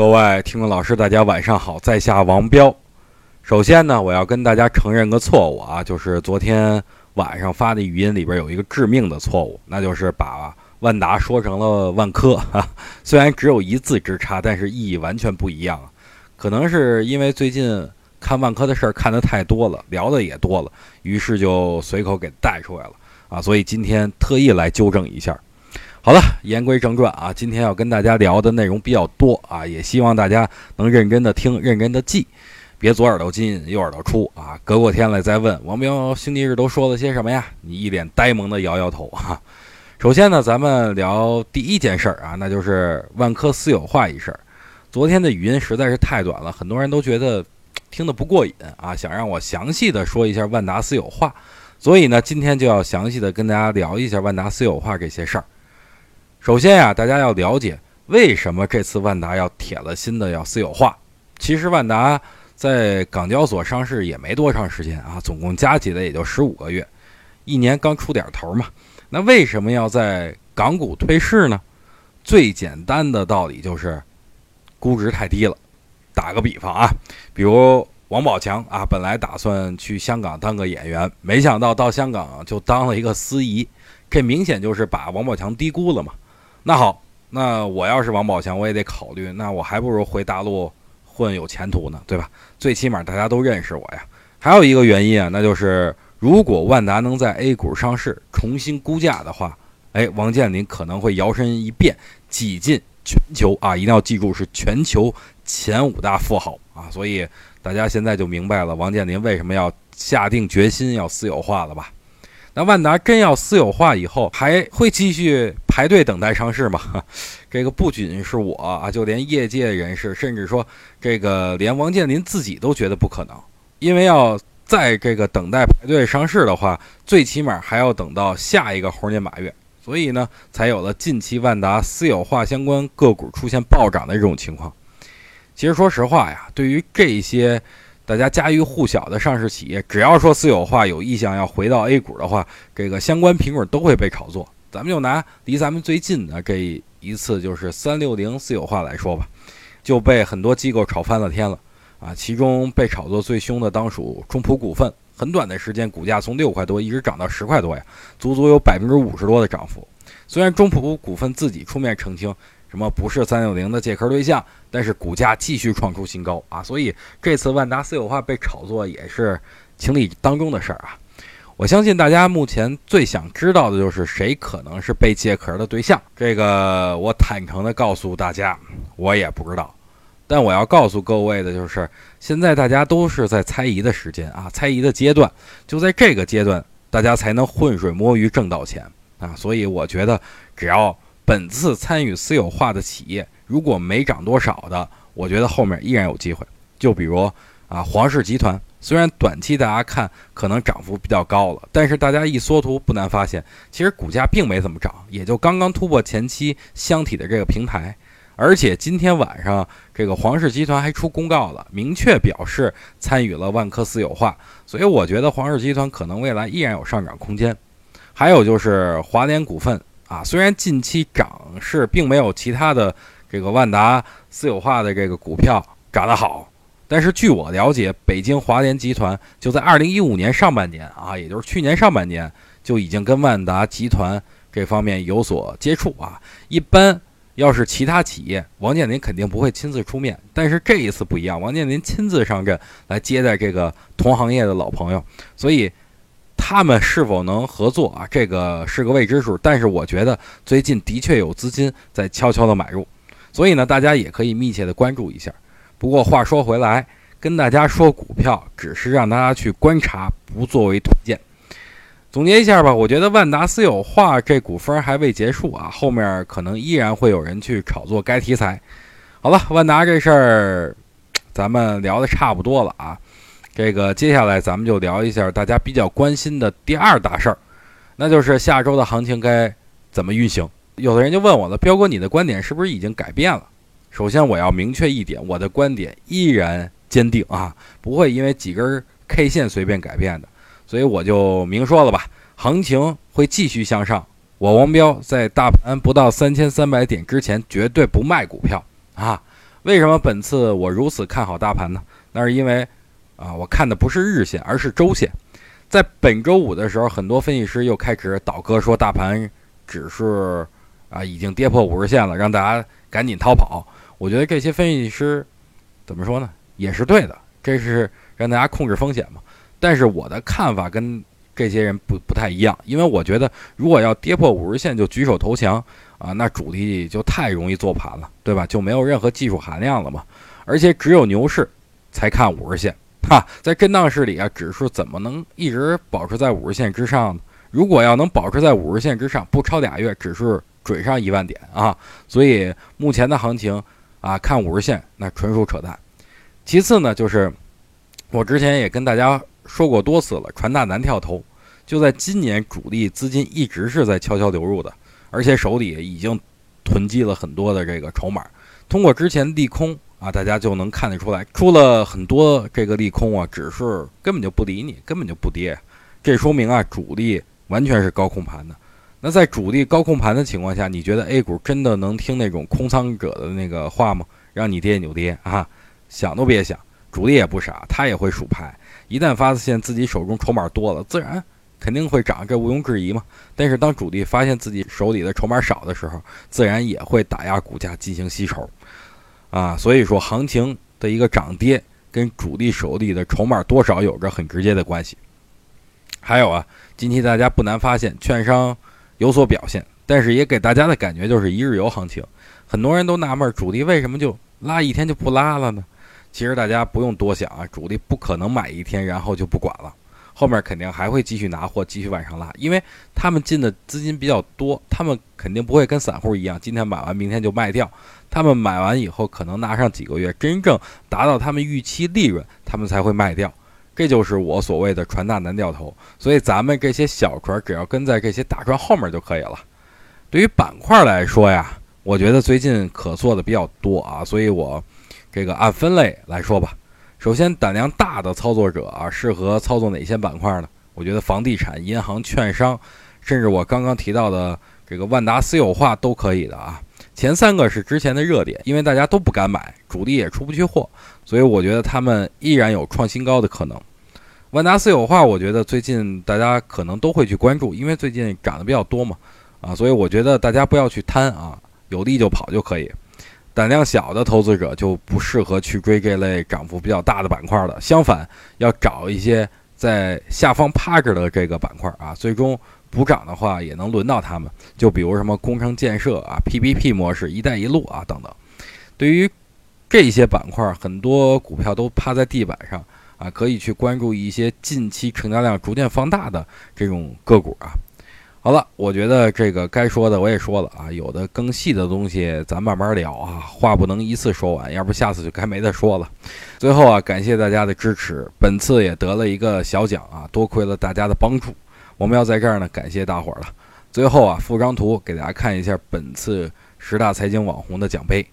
各位听众老师，大家晚上好，在下王彪。首先呢，我要跟大家承认个错误啊，就是昨天晚上发的语音里边有一个致命的错误，那就是把万达说成了万科啊。虽然只有一字之差，但是意义完全不一样。可能是因为最近看万科的事儿看得太多了，聊的也多了，于是就随口给带出来了啊。所以今天特意来纠正一下。好了，言归正传啊，今天要跟大家聊的内容比较多啊，也希望大家能认真的听，认真的记，别左耳朵进右耳朵出啊。隔过天来再问王彪星期日都说了些什么呀？你一脸呆萌的摇摇头啊。首先呢，咱们聊第一件事儿啊，那就是万科私有化一事。昨天的语音实在是太短了，很多人都觉得听得不过瘾啊，想让我详细的说一下万达私有化，所以呢，今天就要详细的跟大家聊一下万达私有化这些事儿。首先呀，大家要了解为什么这次万达要铁了心的要私有化。其实万达在港交所上市也没多长时间啊，总共加起来也就十五个月，一年刚出点头嘛。那为什么要在港股退市呢？最简单的道理就是估值太低了。打个比方啊，比如王宝强啊，本来打算去香港当个演员，没想到到香港就当了一个司仪，这明显就是把王宝强低估了嘛。那好，那我要是王宝强，我也得考虑，那我还不如回大陆混有前途呢，对吧？最起码大家都认识我呀。还有一个原因啊，那就是如果万达能在 A 股上市，重新估价的话，哎，王健林可能会摇身一变，挤进全球啊！一定要记住，是全球前五大富豪啊！所以大家现在就明白了王健林为什么要下定决心要私有化了吧？那万达真要私有化以后，还会继续排队等待上市吗？这个不仅是我啊，就连业界人士，甚至说这个连王健林自己都觉得不可能，因为要在这个等待排队上市的话，最起码还要等到下一个猴年马月，所以呢，才有了近期万达私有化相关个股出现暴涨的这种情况。其实说实话呀，对于这些。大家家喻户晓的上市企业，只要说私有化有意向要回到 A 股的话，这个相关品种都会被炒作。咱们就拿离咱们最近的这一次，就是三六零私有化来说吧，就被很多机构炒翻了天了啊！其中被炒作最凶的当属中普股份，很短的时间股价从六块多一直涨到十块多呀，足足有百分之五十多的涨幅。虽然中普股份自己出面澄清。什么不是三六零的借壳对象？但是股价继续创出新高啊！所以这次万达私有化被炒作也是情理当中的事儿啊！我相信大家目前最想知道的就是谁可能是被借壳的对象。这个我坦诚的告诉大家，我也不知道。但我要告诉各位的就是，现在大家都是在猜疑的时间啊，猜疑的阶段，就在这个阶段，大家才能浑水摸鱼挣到钱啊！所以我觉得，只要。本次参与私有化的企业，如果没涨多少的，我觉得后面依然有机会。就比如啊，黄氏集团，虽然短期大家看可能涨幅比较高了，但是大家一缩图，不难发现，其实股价并没怎么涨，也就刚刚突破前期箱体的这个平台。而且今天晚上，这个黄氏集团还出公告了，明确表示参与了万科私有化，所以我觉得黄氏集团可能未来依然有上涨空间。还有就是华联股份。啊，虽然近期涨势并没有其他的这个万达私有化的这个股票涨得好，但是据我了解，北京华联集团就在二零一五年上半年啊，也就是去年上半年就已经跟万达集团这方面有所接触啊。一般要是其他企业，王健林肯定不会亲自出面，但是这一次不一样，王健林亲自上阵来接待这个同行业的老朋友，所以。他们是否能合作啊？这个是个未知数。但是我觉得最近的确有资金在悄悄的买入，所以呢，大家也可以密切的关注一下。不过话说回来，跟大家说股票只是让大家去观察，不作为推荐。总结一下吧，我觉得万达私有化这股风还未结束啊，后面可能依然会有人去炒作该题材。好了，万达这事儿咱们聊的差不多了啊。这个接下来咱们就聊一下大家比较关心的第二大事儿，那就是下周的行情该怎么运行。有的人就问我了，彪哥，你的观点是不是已经改变了？首先我要明确一点，我的观点依然坚定啊，不会因为几根 K 线随便改变的。所以我就明说了吧，行情会继续向上。我王彪在大盘不到三千三百点之前绝对不卖股票啊。为什么本次我如此看好大盘呢？那是因为啊，我看的不是日线，而是周线。在本周五的时候，很多分析师又开始倒戈，说大盘指数啊已经跌破五十线了，让大家赶紧逃跑。我觉得这些分析师怎么说呢，也是对的，这是让大家控制风险嘛。但是我的看法跟这些人不不太一样，因为我觉得如果要跌破五十线就举手投降啊，那主力就太容易做盘了，对吧？就没有任何技术含量了嘛。而且只有牛市才看五十线。哈，在震荡市里啊，指数怎么能一直保持在五十线之上呢？如果要能保持在五十线之上，不超俩月，指数准上一万点啊！所以目前的行情啊，看五十线那纯属扯淡。其次呢，就是我之前也跟大家说过多次了，船大难跳头。就在今年，主力资金一直是在悄悄流入的，而且手里已经囤积了很多的这个筹码。通过之前利空。啊，大家就能看得出来，出了很多这个利空啊，指数根本就不理你，根本就不跌，这说明啊，主力完全是高控盘的。那在主力高控盘的情况下，你觉得 A 股真的能听那种空仓者的那个话吗？让你跌你就跌啊，想都别想。主力也不傻，他也会数牌，一旦发现自己手中筹码多了，自然肯定会涨，这毋庸置疑嘛。但是当主力发现自己手里的筹码少的时候，自然也会打压股价进行吸筹。啊，所以说行情的一个涨跌跟主力手里的筹码多少有着很直接的关系。还有啊，近期大家不难发现，券商有所表现，但是也给大家的感觉就是一日游行情。很多人都纳闷，主力为什么就拉一天就不拉了呢？其实大家不用多想啊，主力不可能买一天然后就不管了。后面肯定还会继续拿货，继续往上拉，因为他们进的资金比较多，他们肯定不会跟散户一样，今天买完明天就卖掉。他们买完以后，可能拿上几个月，真正达到他们预期利润，他们才会卖掉。这就是我所谓的船大难掉头。所以咱们这些小船只要跟在这些大船后面就可以了。对于板块来说呀，我觉得最近可做的比较多啊，所以我这个按分类来说吧。首先，胆量大的操作者啊，适合操作哪些板块呢？我觉得房地产、银行、券商，甚至我刚刚提到的这个万达私有化都可以的啊。前三个是之前的热点，因为大家都不敢买，主力也出不去货，所以我觉得他们依然有创新高的可能。万达私有化，我觉得最近大家可能都会去关注，因为最近涨得比较多嘛，啊，所以我觉得大家不要去贪啊，有利就跑就可以。胆量小的投资者就不适合去追这类涨幅比较大的板块了，相反要找一些在下方趴着的这个板块啊，最终补涨的话也能轮到他们。就比如什么工程建设啊、PPP 模式、一带一路啊等等。对于这些板块，很多股票都趴在地板上啊，可以去关注一些近期成交量逐渐放大的这种个股啊。好了，我觉得这个该说的我也说了啊，有的更细的东西咱慢慢聊啊，话不能一次说完，要不下次就该没得说了。最后啊，感谢大家的支持，本次也得了一个小奖啊，多亏了大家的帮助，我们要在这儿呢感谢大伙儿了。最后啊，附张图给大家看一下本次十大财经网红的奖杯。